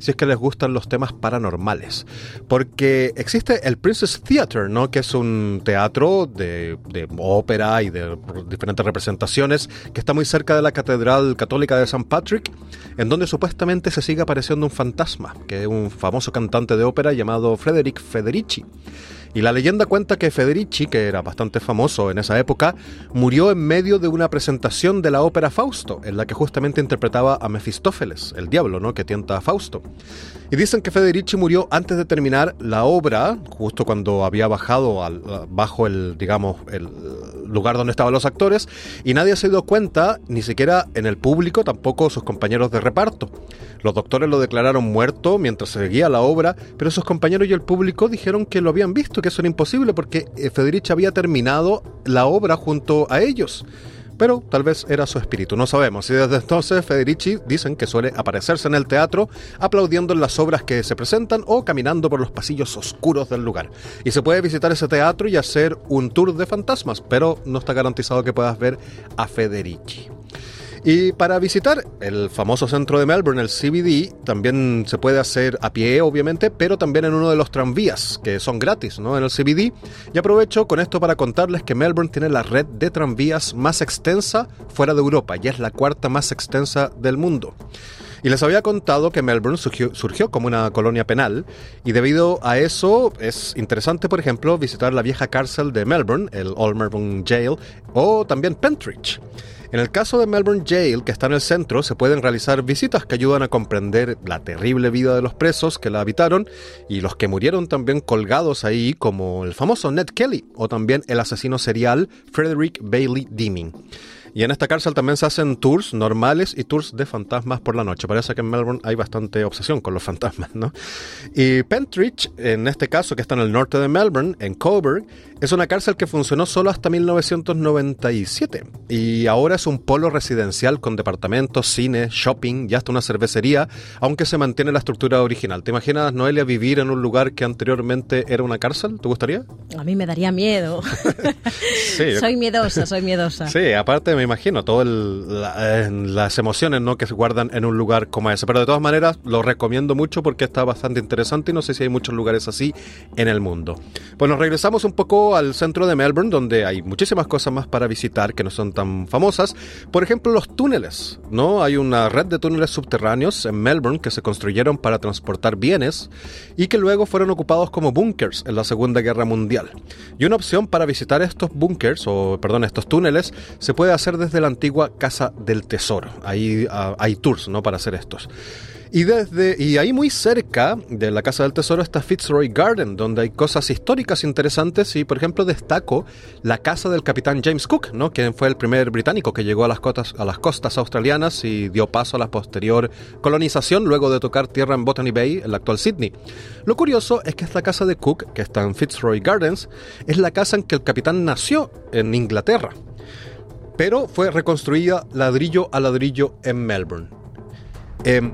si es que les gustan los temas paranormales. Porque existe el Princess Theatre, ¿no? que es un teatro de, de ópera y de diferentes representaciones, que está muy cerca de la Catedral Católica de St. Patrick, en donde supuestamente se sigue apareciendo un fantasma, que es un famoso cantante de ópera llamado Frederick Federici. Y la leyenda cuenta que Federici, que era bastante famoso en esa época, murió en medio de una presentación de la ópera Fausto, en la que justamente interpretaba a Mefistófeles, el diablo, ¿no? que tienta a Fausto. Y dicen que Federici murió antes de terminar la obra, justo cuando había bajado al, bajo el, digamos, el lugar donde estaban los actores, y nadie se dio cuenta, ni siquiera en el público, tampoco sus compañeros de reparto. Los doctores lo declararon muerto mientras seguía la obra, pero sus compañeros y el público dijeron que lo habían visto, que eso era imposible porque eh, Federici había terminado la obra junto a ellos pero tal vez era su espíritu, no sabemos. Y desde entonces Federici dicen que suele aparecerse en el teatro aplaudiendo en las obras que se presentan o caminando por los pasillos oscuros del lugar. Y se puede visitar ese teatro y hacer un tour de fantasmas, pero no está garantizado que puedas ver a Federici. Y para visitar el famoso centro de Melbourne, el CBD, también se puede hacer a pie, obviamente, pero también en uno de los tranvías, que son gratis, ¿no? En el CBD. Y aprovecho con esto para contarles que Melbourne tiene la red de tranvías más extensa fuera de Europa, y es la cuarta más extensa del mundo. Y les había contado que Melbourne surgió, como una colonia penal y debido a eso es interesante, por ejemplo, visitar la vieja cárcel de Melbourne, el Old Melbourne Jail, o también Pentridge. En el caso de Melbourne Jail, que está en el centro, se pueden realizar visitas que ayudan a comprender la terrible vida de los presos que la habitaron y los que murieron también colgados ahí, como el famoso Ned Kelly o también el asesino serial Frederick Bailey Deeming. Y en esta cárcel también se hacen tours normales y tours de fantasmas por la noche. Parece que en Melbourne hay bastante obsesión con los fantasmas, ¿no? Y Pentridge, en este caso que está en el norte de Melbourne, en Coburg, es una cárcel que funcionó solo hasta 1997 y ahora es un polo residencial con departamentos, cine, shopping y hasta una cervecería, aunque se mantiene la estructura original. ¿Te imaginas, Noelia, vivir en un lugar que anteriormente era una cárcel? ¿Te gustaría? A mí me daría miedo. sí. Soy miedosa, soy miedosa. Sí, aparte me imagino todas eh, las emociones ¿no? que se guardan en un lugar como ese. Pero de todas maneras, lo recomiendo mucho porque está bastante interesante y no sé si hay muchos lugares así en el mundo. Pues nos regresamos un poco al centro de Melbourne, donde hay muchísimas cosas más para visitar que no son tan famosas. Por ejemplo, los túneles, ¿no? Hay una red de túneles subterráneos en Melbourne que se construyeron para transportar bienes y que luego fueron ocupados como bunkers en la Segunda Guerra Mundial. Y una opción para visitar estos bunkers, o perdón, estos túneles, se puede hacer desde la antigua Casa del Tesoro. Ahí ah, hay tours, ¿no? Para hacer estos. Y, desde, y ahí muy cerca de la Casa del Tesoro está Fitzroy Garden, donde hay cosas históricas interesantes y, por ejemplo, destaco la casa del capitán James Cook, ¿no? quien fue el primer británico que llegó a las, costas, a las costas australianas y dio paso a la posterior colonización luego de tocar tierra en Botany Bay, el actual Sydney. Lo curioso es que esta casa de Cook, que está en Fitzroy Gardens, es la casa en que el capitán nació en Inglaterra, pero fue reconstruida ladrillo a ladrillo en Melbourne. Em,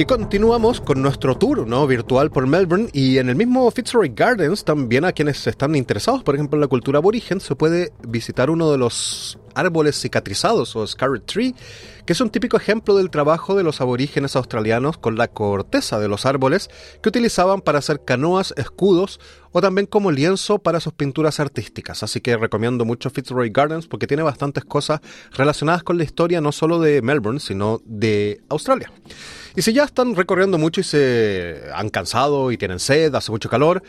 Y continuamos con nuestro tour ¿no? virtual por Melbourne y en el mismo Fitzroy Gardens también a quienes están interesados, por ejemplo, en la cultura aborigen, se puede visitar uno de los árboles cicatrizados o scarlet tree, que es un típico ejemplo del trabajo de los aborígenes australianos con la corteza de los árboles que utilizaban para hacer canoas, escudos o también como lienzo para sus pinturas artísticas. Así que recomiendo mucho Fitzroy Gardens porque tiene bastantes cosas relacionadas con la historia no solo de Melbourne, sino de Australia. Y si ya están recorriendo mucho y se han cansado y tienen sed, hace mucho calor,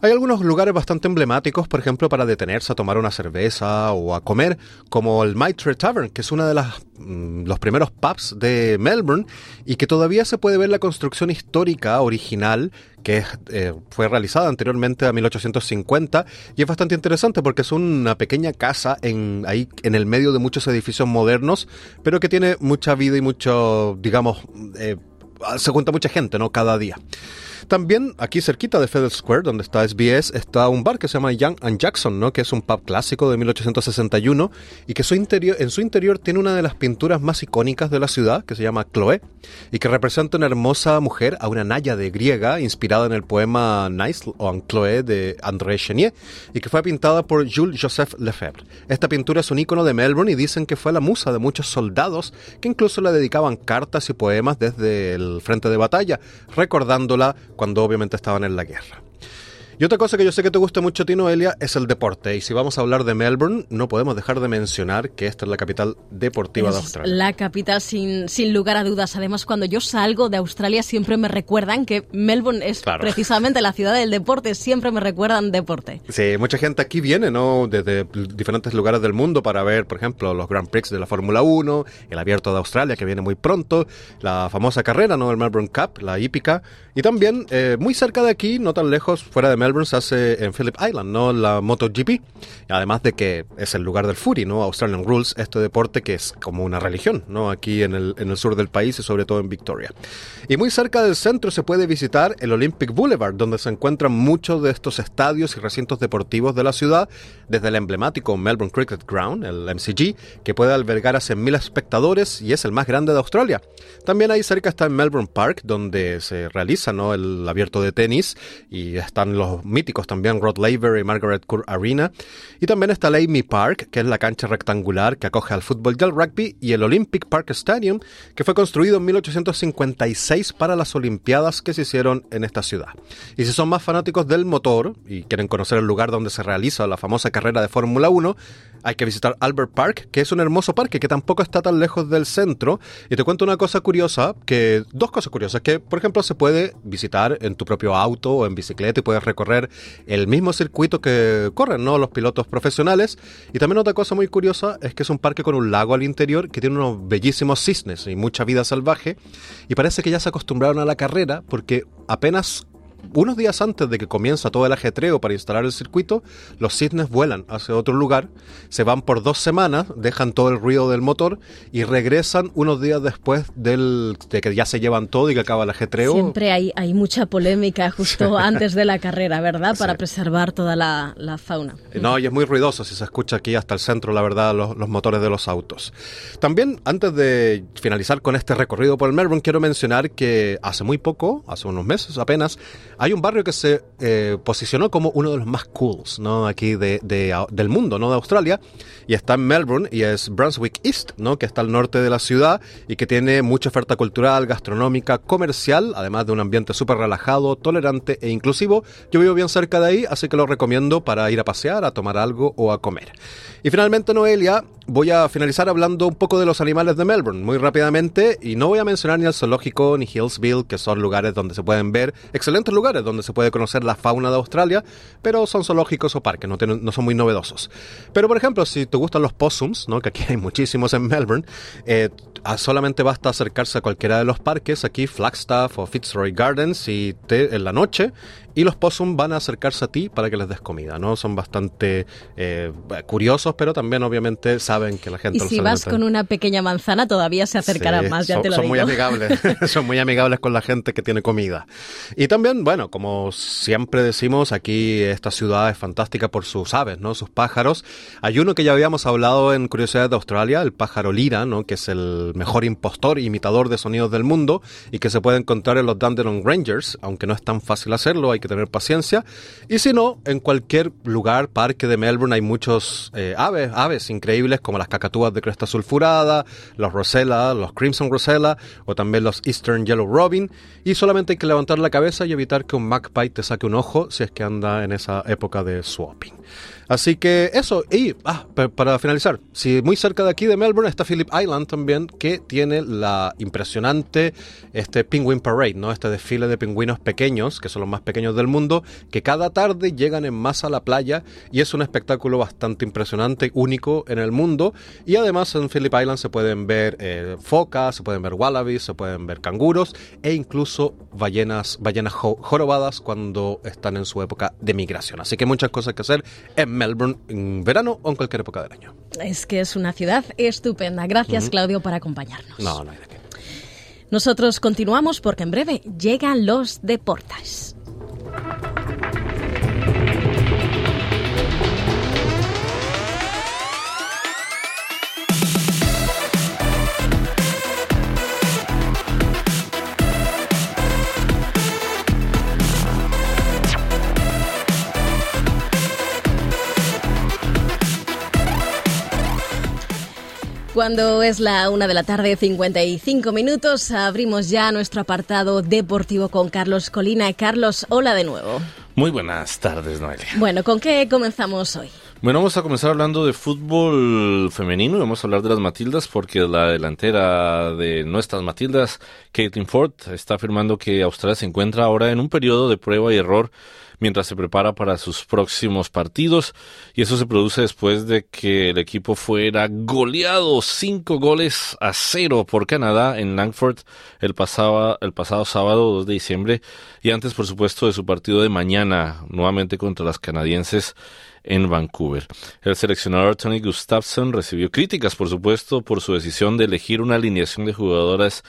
hay algunos lugares bastante emblemáticos, por ejemplo, para detenerse a tomar una cerveza o a comer, como el Maitre Tavern, que es uno de las, mm, los primeros pubs de Melbourne y que todavía se puede ver la construcción histórica original que eh, fue realizada anteriormente a 1850 y es bastante interesante porque es una pequeña casa en, ahí en el medio de muchos edificios modernos, pero que tiene mucha vida y mucho, digamos, eh, se cuenta mucha gente, ¿no? Cada día. También aquí cerquita de Federal Square, donde está SBS, está un bar que se llama Young and Jackson, ¿no? que es un pub clásico de 1861 y que su interior, en su interior tiene una de las pinturas más icónicas de la ciudad, que se llama Chloe, y que representa una hermosa mujer a una náyade griega inspirada en el poema Nice on Chloe de André Chenier y que fue pintada por Jules Joseph Lefebvre. Esta pintura es un icono de Melbourne y dicen que fue la musa de muchos soldados que incluso le dedicaban cartas y poemas desde el frente de batalla, recordándola cuando obviamente estaban en la guerra. Y otra cosa que yo sé que te gusta mucho a ti, Noelia, es el deporte. Y si vamos a hablar de Melbourne, no podemos dejar de mencionar que esta es la capital deportiva de Australia. La capital, sin, sin lugar a dudas. Además, cuando yo salgo de Australia, siempre me recuerdan que Melbourne es precisamente la ciudad del deporte. Siempre me recuerdan deporte. Sí, mucha gente aquí viene, ¿no? Desde diferentes lugares del mundo para ver, por ejemplo, los Grand Prix de la Fórmula 1, el Abierto de Australia, que viene muy pronto, la famosa carrera, ¿no? El Melbourne Cup, la hípica. Y también, eh, muy cerca de aquí, no tan lejos, fuera de Melbourne, se hace en Phillip Island, ¿no? La MotoGP. Además de que es el lugar del Fury, ¿no? Australian Rules, este deporte que es como una religión, ¿no? Aquí en el, en el sur del país y sobre todo en Victoria. Y muy cerca del centro se puede visitar el Olympic Boulevard, donde se encuentran muchos de estos estadios y recintos deportivos de la ciudad, desde el emblemático Melbourne Cricket Ground, el MCG, que puede albergar a 100.000 espectadores y es el más grande de Australia. También ahí cerca está el Melbourne Park, donde se realiza ¿no? El abierto de tenis y están los míticos también Rod Laver y Margaret Court Arena. Y también está el Amy Park, que es la cancha rectangular que acoge al fútbol y al rugby, y el Olympic Park Stadium, que fue construido en 1856 para las Olimpiadas que se hicieron en esta ciudad. Y si son más fanáticos del motor y quieren conocer el lugar donde se realiza la famosa carrera de Fórmula 1, hay que visitar Albert Park, que es un hermoso parque que tampoco está tan lejos del centro. Y te cuento una cosa curiosa, que dos cosas curiosas, que por ejemplo se puede visitar en tu propio auto o en bicicleta y puedes recorrer el mismo circuito que corren ¿no? los pilotos profesionales. Y también otra cosa muy curiosa es que es un parque con un lago al interior que tiene unos bellísimos cisnes y mucha vida salvaje. Y parece que ya se acostumbraron a la carrera porque apenas unos días antes de que comienza todo el ajetreo para instalar el circuito, los cisnes vuelan hacia otro lugar, se van por dos semanas, dejan todo el ruido del motor y regresan unos días después del, de que ya se llevan todo y que acaba el ajetreo. Siempre hay, hay mucha polémica justo antes de la carrera, ¿verdad? Para preservar toda la, fauna. No, y es muy ruidoso si se escucha aquí hasta el centro, la verdad, los, los motores de los autos. También, antes de finalizar con este recorrido por el Melbourne, quiero mencionar que hace muy poco, hace unos meses apenas, hay un barrio que se eh, posicionó como uno de los más cools, ¿no? Aquí de, del mundo, ¿no? De Australia. Y está en Melbourne y es Brunswick East, ¿no? Que está al norte de la ciudad y que tiene mucha oferta cultural, gastronómica, comercial, además de un ambiente súper relajado, tolerante e inclusivo. Yo vivo bien cerca de ahí, así que lo recomiendo para ir a pasear, a tomar algo o a comer. Y finalmente, Noelia, voy a finalizar hablando un poco de los animales de Melbourne, muy rápidamente, y no voy a mencionar ni el zoológico ni Hillsville, que son lugares donde se pueden ver, excelentes lugares donde se puede conocer la fauna de Australia, pero son zoológicos o parques, no, no son muy novedosos. Pero, por ejemplo, si te gustan los possums, ¿no? que aquí hay muchísimos en Melbourne, eh, solamente basta acercarse a cualquiera de los parques, aquí Flagstaff o Fitzroy Gardens, y te, en la noche, y los possum van a acercarse a ti para que les des comida, ¿no? Son bastante eh, curiosos, pero también obviamente saben que la gente... Y si vas con una pequeña manzana todavía se acercarán más, ya son, te lo son muy amigables, son muy amigables con la gente que tiene comida. Y también, bueno, como siempre decimos, aquí esta ciudad es fantástica por sus aves, ¿no? Sus pájaros. Hay uno que ya habíamos hablado en Curiosidades de Australia, el pájaro lira, ¿no? Que es el mejor impostor, imitador de sonidos del mundo y que se puede encontrar en los Dandenong Rangers, aunque no es tan fácil hacerlo, hay que tener paciencia. Y si no, en cualquier lugar, parque de Melbourne, hay muchos eh, aves, aves increíbles como las cacatúas de cresta sulfurada, los Rosella, los Crimson Rosella o también los Eastern Yellow Robin. Y solamente hay que levantar la cabeza y evitar que un magpie te saque un ojo si es que anda en esa época de swapping. Así que eso, y ah, para finalizar, si muy cerca de aquí de Melbourne está Phillip Island también, que tiene la impresionante este Penguin Parade, ¿no? Este desfile de pingüinos pequeños, que son los más pequeños del mundo, que cada tarde llegan en masa a la playa y es un espectáculo bastante impresionante, único en el mundo. Y además en Phillip Island se pueden ver eh, focas, se pueden ver wallabies, se pueden ver canguros e incluso ballenas, ballenas jorobadas cuando están en su época de migración. Así que muchas cosas que hacer en Melbourne en verano o en cualquier época del año. Es que es una ciudad estupenda. Gracias, Claudio, por acompañarnos. No, no hay de qué. Nosotros continuamos porque en breve llegan los deportes. Cuando es la una de la tarde, 55 minutos, abrimos ya nuestro apartado deportivo con Carlos Colina. Carlos, hola de nuevo. Muy buenas tardes, Noelia. Bueno, ¿con qué comenzamos hoy? Bueno, vamos a comenzar hablando de fútbol femenino y vamos a hablar de las Matildas porque la delantera de nuestras Matildas, Caitlin Ford, está afirmando que Australia se encuentra ahora en un periodo de prueba y error mientras se prepara para sus próximos partidos. Y eso se produce después de que el equipo fuera goleado cinco goles a cero por Canadá en Langford el pasado, el pasado sábado 2 de diciembre y antes, por supuesto, de su partido de mañana, nuevamente contra las canadienses en Vancouver. El seleccionador Tony Gustafsson recibió críticas, por supuesto, por su decisión de elegir una alineación de jugadoras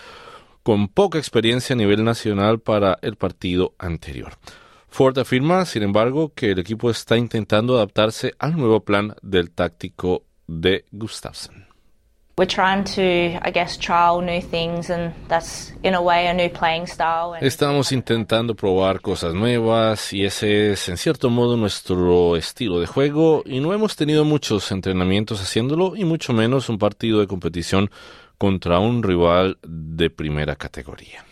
con poca experiencia a nivel nacional para el partido anterior. Ford afirma, sin embargo, que el equipo está intentando adaptarse al nuevo plan del táctico de Gustafsson. Estamos intentando probar cosas nuevas y ese es en cierto modo nuestro estilo de juego y no hemos tenido muchos entrenamientos haciéndolo y mucho menos un partido de competición contra un rival de primera categoría.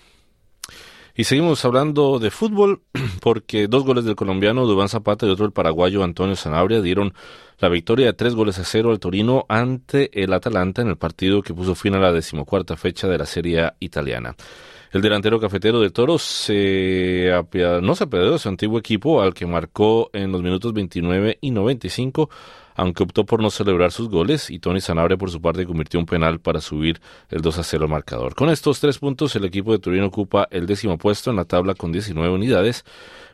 Y seguimos hablando de fútbol porque dos goles del colombiano Dubán Zapata y otro del paraguayo Antonio Sanabria dieron la victoria de tres goles a cero al Torino ante el Atalanta en el partido que puso fin a la decimocuarta fecha de la Serie italiana. El delantero cafetero de Toros se no se apiadó de su antiguo equipo al que marcó en los minutos 29 y 95 aunque optó por no celebrar sus goles y Tony Sanabria por su parte convirtió un penal para subir el 2 a 0 marcador. Con estos tres puntos el equipo de Turino ocupa el décimo puesto en la tabla con 19 unidades,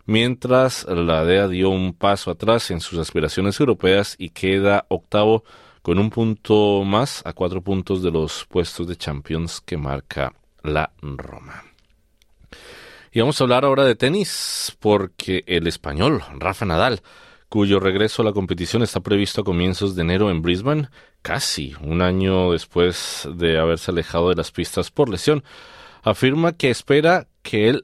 mientras la DEA dio un paso atrás en sus aspiraciones europeas y queda octavo con un punto más a cuatro puntos de los puestos de Champions que marca la Roma. Y vamos a hablar ahora de tenis, porque el español, Rafa Nadal, cuyo regreso a la competición está previsto a comienzos de enero en Brisbane, casi un año después de haberse alejado de las pistas por lesión, afirma que espera que él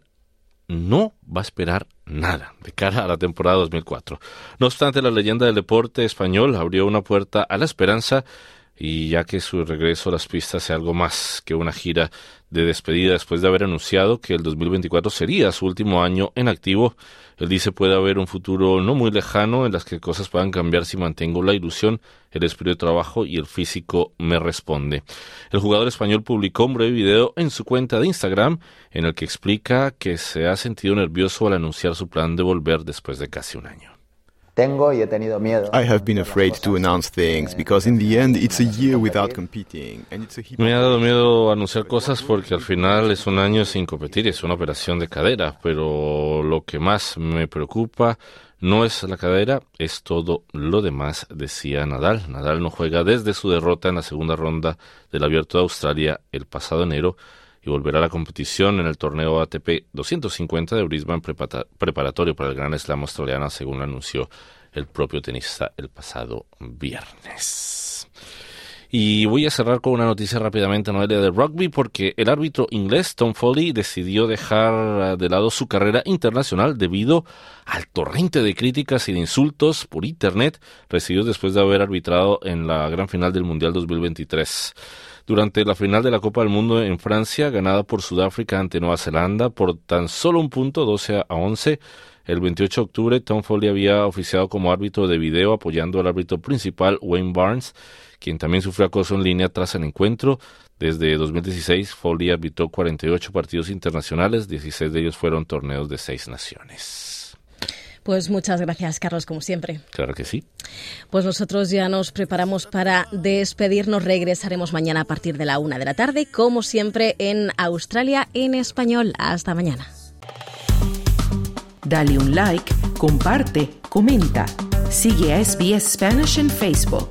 no va a esperar nada de cara a la temporada 2004. No obstante, la leyenda del deporte español abrió una puerta a la esperanza y ya que su regreso a las pistas sea algo más que una gira de despedida después de haber anunciado que el 2024 sería su último año en activo, él dice puede haber un futuro no muy lejano en las que cosas puedan cambiar si mantengo la ilusión, el espíritu de trabajo y el físico me responde. El jugador español publicó un breve video en su cuenta de Instagram en el que explica que se ha sentido nervioso al anunciar su plan de volver después de casi un año. Tengo y he tenido miedo. I have been afraid to announce things because in the end it's a year without competing and it's a Me ha dado miedo anunciar cosas porque al final es un año sin competir, es una operación de cadera, pero lo que más me preocupa no es la cadera, es todo lo demás, decía Nadal. Nadal no juega desde su derrota en la segunda ronda del Abierto de Australia el pasado enero y volverá a la competición en el torneo ATP 250 de Brisbane preparatorio para el Gran Slam australiano, según lo anunció el propio tenista el pasado viernes. Y voy a cerrar con una noticia rápidamente, Noelia, de rugby, porque el árbitro inglés Tom Foley decidió dejar de lado su carrera internacional debido al torrente de críticas y de insultos por Internet recibidos después de haber arbitrado en la gran final del Mundial 2023 durante la final de la Copa del Mundo en Francia, ganada por Sudáfrica ante Nueva Zelanda por tan solo un punto, 12 a 11. El 28 de octubre, Tom Foley había oficiado como árbitro de video apoyando al árbitro principal, Wayne Barnes, quien también sufrió acoso en línea tras el encuentro. Desde 2016, Foley arbitró 48 partidos internacionales, 16 de ellos fueron torneos de seis naciones. Pues muchas gracias, Carlos, como siempre. Claro que sí. Pues nosotros ya nos preparamos para despedirnos. Regresaremos mañana a partir de la una de la tarde, como siempre, en Australia en español. Hasta mañana. Dale un like, comparte, comenta. Sigue a SBS Spanish en Facebook.